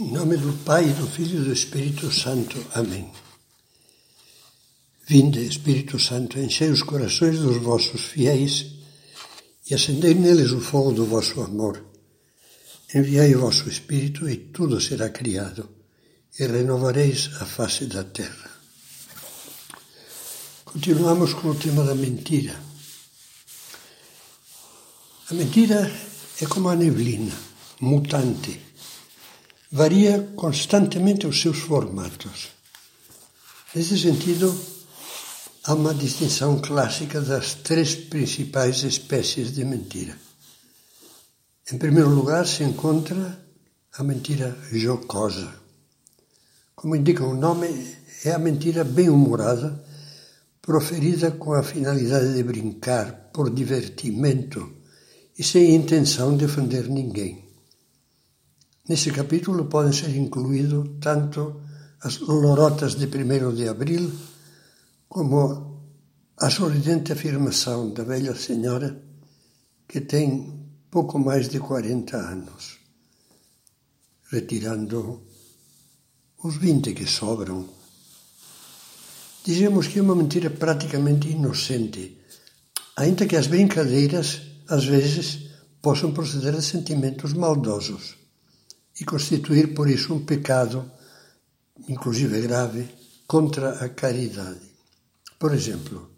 Em nome do Pai, do Filho e do Espírito Santo. Amém. Vinde, Espírito Santo, enchei os corações dos vossos fiéis e acendei neles o fogo do vosso amor. Enviai o vosso Espírito e tudo será criado, e renovareis a face da terra. Continuamos com o tema da mentira. A mentira é como a neblina, mutante varia constantemente os seus formatos. Nesse sentido, há uma distinção clássica das três principais espécies de mentira. Em primeiro lugar, se encontra a mentira jocosa. Como indica o nome, é a mentira bem-humorada, proferida com a finalidade de brincar, por divertimento e sem intenção de ofender ninguém. Nesse capítulo podem ser incluídos tanto as lorotas de 1 de abril como a sorridente afirmação da velha senhora que tem pouco mais de 40 anos, retirando os 20 que sobram. Dizemos que é uma mentira praticamente inocente, ainda que as brincadeiras, às vezes, possam proceder de sentimentos maldosos e constituir por isso um pecado, inclusive grave, contra a caridade. Por exemplo,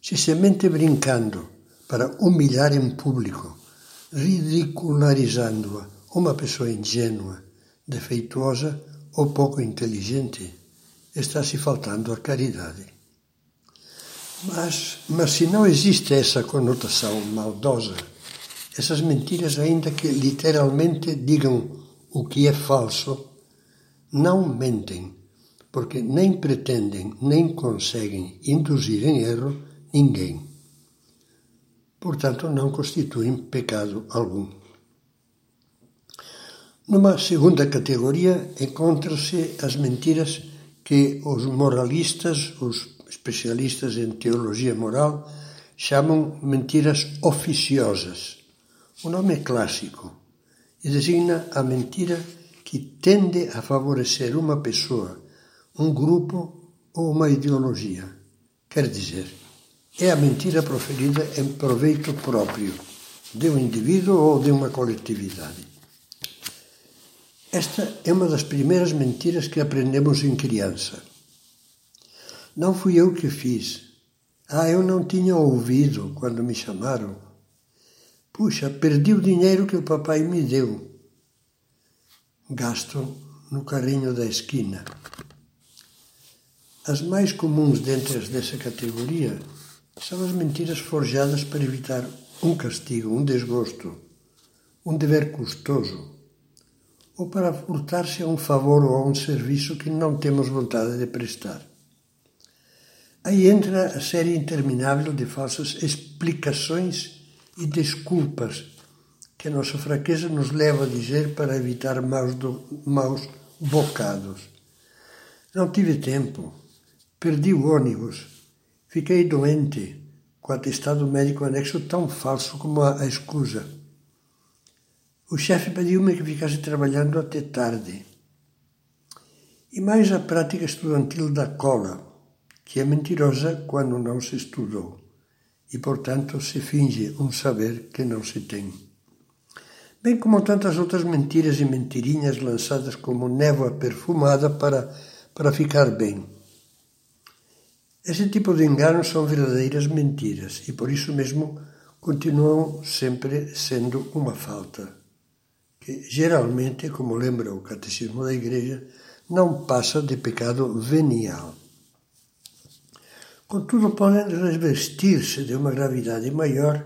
se se mente brincando para humilhar em público, ridicularizando-a uma pessoa ingênua, defeituosa ou pouco inteligente, está se faltando à caridade. Mas, mas se não existe essa conotação maldosa, essas mentiras, ainda que literalmente digam o que é falso, não mentem, porque nem pretendem nem conseguem induzir em erro ninguém. Portanto, não constituem pecado algum. Numa segunda categoria encontram-se as mentiras que os moralistas, os especialistas em teologia moral, chamam mentiras oficiosas. O nome é clássico designa a mentira que tende a favorecer uma pessoa, um grupo ou uma ideologia. Quer dizer, é a mentira proferida em proveito próprio de um indivíduo ou de uma coletividade. Esta é uma das primeiras mentiras que aprendemos em criança. Não fui eu que fiz. Ah, eu não tinha ouvido quando me chamaram. Puxa, perdi o dinheiro que o papai me deu. Gasto no carrinho da esquina. As mais comuns dentre as dessa categoria são as mentiras forjadas para evitar um castigo, um desgosto, um dever custoso, ou para furtar-se a um favor ou a um serviço que não temos vontade de prestar. Aí entra a série interminável de falsas explicações e desculpas que a nossa fraqueza nos leva a dizer para evitar maus, do, maus bocados. Não tive tempo, perdi o ônibus, fiquei doente, com atestado médico anexo tão falso como a, a escusa. O chefe pediu-me que ficasse trabalhando até tarde. E mais a prática estudantil da cola, que é mentirosa quando não se estudou e, portanto, se finge um saber que não se tem. Bem como tantas outras mentiras e mentirinhas lançadas como névoa perfumada para, para ficar bem. Esse tipo de enganos são verdadeiras mentiras e por isso mesmo continuam sempre sendo uma falta, que geralmente, como lembra o Catecismo da Igreja, não passa de pecado venial. Contudo, podem revestir-se de uma gravidade maior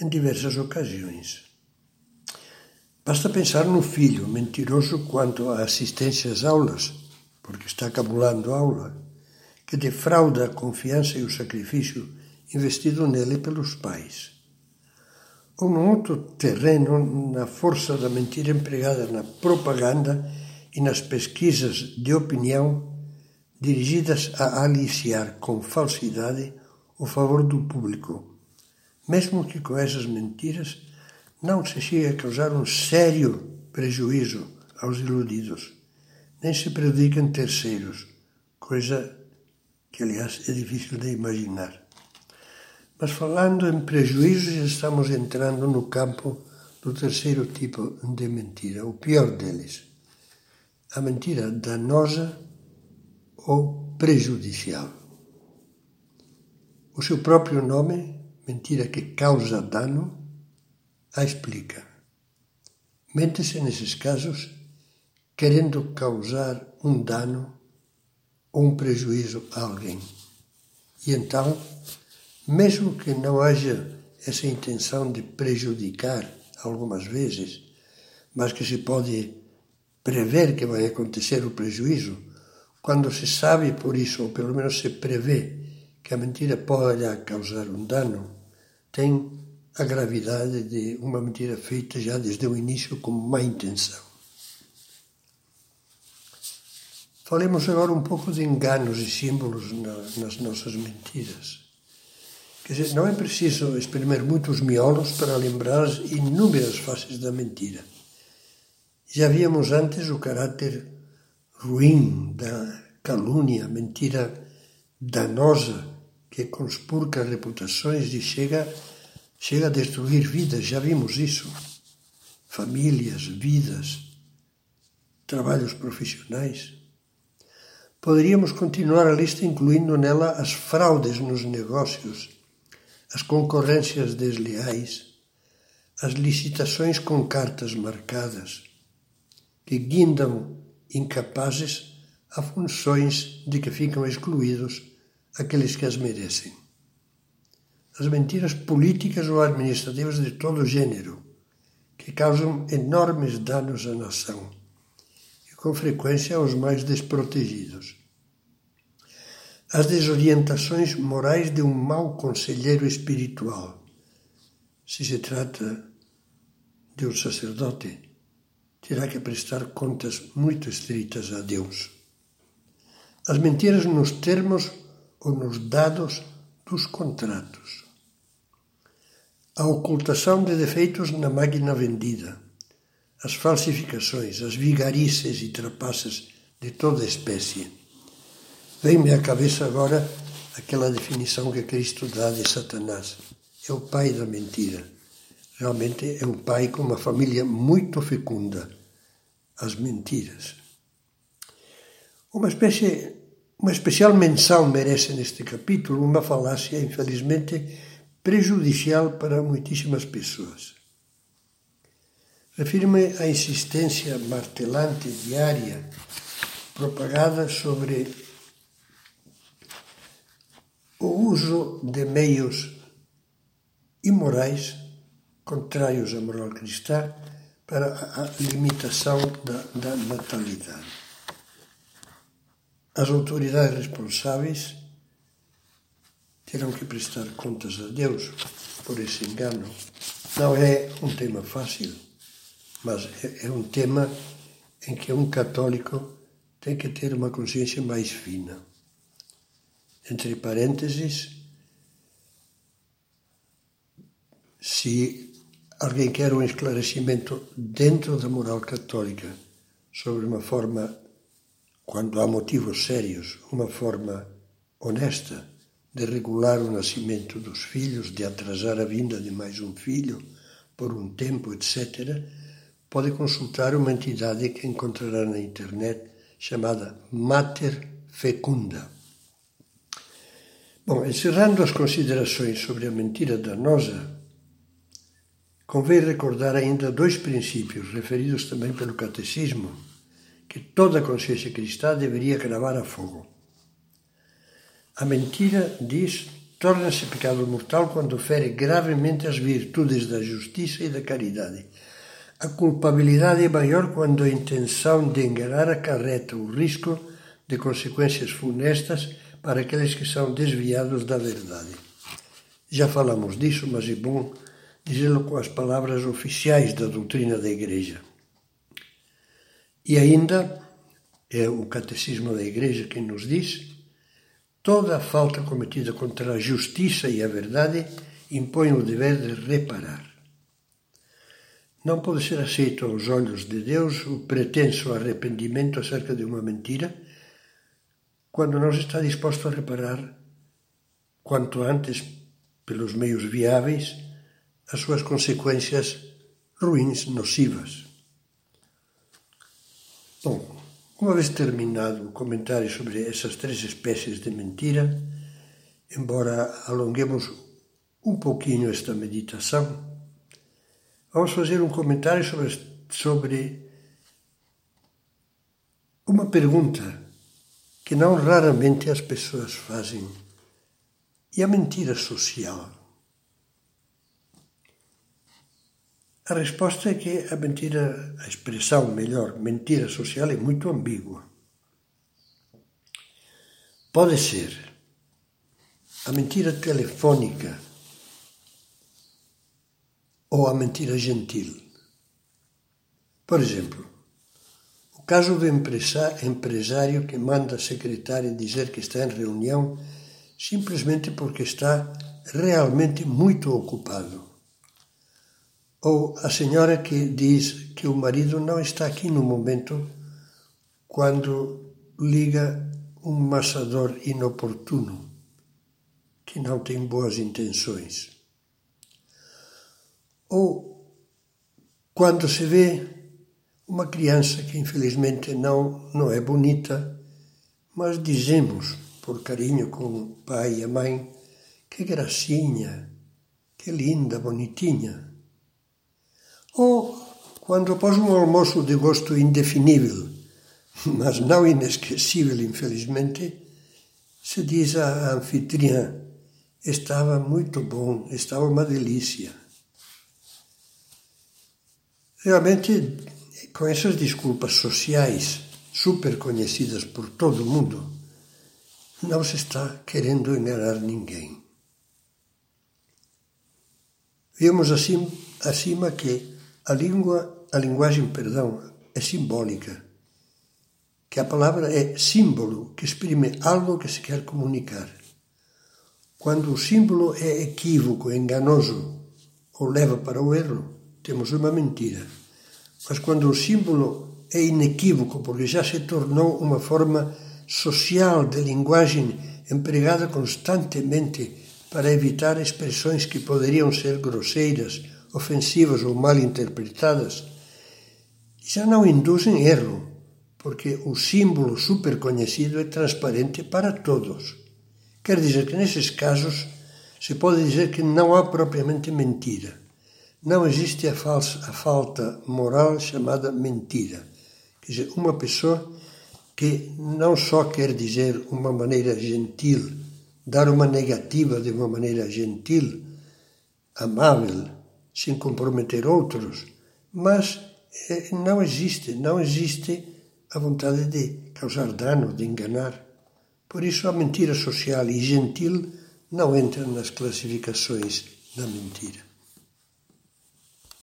em diversas ocasiões. Basta pensar no filho mentiroso quanto à assistência às aulas, porque está cabulando a aula, que defrauda a confiança e o sacrifício investido nele pelos pais. Ou num outro terreno, na força da mentira empregada na propaganda e nas pesquisas de opinião dirigidas a aliciar com falsidade o favor do público, mesmo que com essas mentiras não se chegue a causar um sério prejuízo aos iludidos, nem se prejudicam terceiros, coisa que, aliás, é difícil de imaginar. Mas falando em prejuízos, estamos entrando no campo do terceiro tipo de mentira, o pior deles, a mentira danosa ou prejudicial. O seu próprio nome, mentira que causa dano, a explica. Mente-se nesses casos querendo causar um dano ou um prejuízo a alguém. E então, mesmo que não haja essa intenção de prejudicar algumas vezes, mas que se pode prever que vai acontecer o prejuízo, quando se sabe por isso, ou pelo menos se prevê que a mentira pode causar um dano, tem a gravidade de uma mentira feita já desde o início com má intenção. Falemos agora um pouco de enganos e símbolos na, nas nossas mentiras. Quer dizer, não é preciso exprimir muitos miolos para lembrar as inúmeras faces da mentira. Já víamos antes o caráter ruim da calúnia, mentira danosa que conspurca reputações e chega, chega a destruir vidas. Já vimos isso. Famílias, vidas, trabalhos profissionais. Poderíamos continuar a lista incluindo nela as fraudes nos negócios, as concorrências desleais, as licitações com cartas marcadas, que guindam incapazes a funções de que ficam excluídos aqueles que as merecem. As mentiras políticas ou administrativas de todo gênero, que causam enormes danos à nação com frequência aos mais desprotegidos. As desorientações morais de um mau conselheiro espiritual. Se se trata de um sacerdote, terá que prestar contas muito estritas a Deus. As mentiras nos termos ou nos dados dos contratos. A ocultação de defeitos na máquina vendida as falsificações, as vigarices e trapaças de toda espécie. Vem-me à cabeça agora aquela definição que Cristo dá de Satanás. É o pai da mentira. Realmente é um pai com uma família muito fecunda. As mentiras. Uma espécie, uma especial menção merece neste capítulo uma falácia, infelizmente, prejudicial para muitíssimas pessoas. Refiro-me à insistência martelante diária propagada sobre o uso de meios imorais contrários à moral cristã para a limitação da, da natalidade. As autoridades responsáveis terão que prestar contas a Deus por esse engano. Não é um tema fácil mas é, é um tema em que um católico tem que ter uma consciência mais fina. Entre parênteses, se alguém quer um esclarecimento dentro da moral católica sobre uma forma, quando há motivos sérios, uma forma honesta de regular o nascimento dos filhos, de atrasar a vinda de mais um filho por um tempo, etc., pode consultar uma entidade que encontrará na internet chamada Mater Fecunda. Bom, encerrando as considerações sobre a mentira danosa, convém recordar ainda dois princípios referidos também pelo Catecismo, que toda consciência cristã deveria gravar a fogo. A mentira, diz, torna-se pecado mortal quando fere gravemente as virtudes da justiça e da caridade a culpabilidade é maior quando a intenção de enganar acarreta o risco de consequências funestas para aqueles que são desviados da verdade. Já falamos disso, mas é bom dizê-lo com as palavras oficiais da doutrina da Igreja. E ainda, é o Catecismo da Igreja quem nos diz: toda falta cometida contra a justiça e a verdade impõe o dever de reparar. Não pode ser aceito aos olhos de Deus o pretenso arrependimento acerca de uma mentira quando não está disposto a reparar quanto antes, pelos meios viáveis, as suas consequências ruins, nocivas. Bom, uma vez terminado o comentário sobre essas três espécies de mentira, embora alonguemos um pouquinho esta meditação, vamos fazer um comentário sobre, sobre uma pergunta que não raramente as pessoas fazem. E a mentira social? A resposta é que a mentira, a expressão melhor, mentira social é muito ambígua. Pode ser a mentira telefônica ou a mentira gentil. Por exemplo, o caso do empresário que manda a secretária dizer que está em reunião simplesmente porque está realmente muito ocupado. Ou a senhora que diz que o marido não está aqui no momento quando liga um massador inoportuno que não tem boas intenções. Ou quando se vê uma criança que infelizmente não, não é bonita, mas dizemos por carinho com o pai e a mãe, que gracinha, que linda, bonitinha. Ou quando após um almoço de gosto indefinível, mas não inesquecível, infelizmente, se diz à anfitriã: estava muito bom, estava uma delícia. Realmente, com essas desculpas sociais super conhecidas por todo mundo, não se está querendo enganar ninguém. Vimos assim, acima que a língua, a linguagem, perdão, é simbólica, que a palavra é símbolo que exprime algo que se quer comunicar. Quando o símbolo é equívoco, enganoso ou leva para o erro, temos uma mentira. Mas quando o símbolo é inequívoco, porque já se tornou uma forma social de linguagem empregada constantemente para evitar expressões que poderiam ser grosseiras, ofensivas ou mal interpretadas, já não induzem erro, porque o símbolo super conhecido é transparente para todos. Quer dizer que nesses casos se pode dizer que não há propriamente mentira não existe a, falsa, a falta moral chamada mentira. Quer dizer, uma pessoa que não só quer dizer uma maneira gentil, dar uma negativa de uma maneira gentil, amável, sem comprometer outros, mas eh, não existe, não existe a vontade de causar dano, de enganar. Por isso a mentira social e gentil não entram nas classificações da mentira.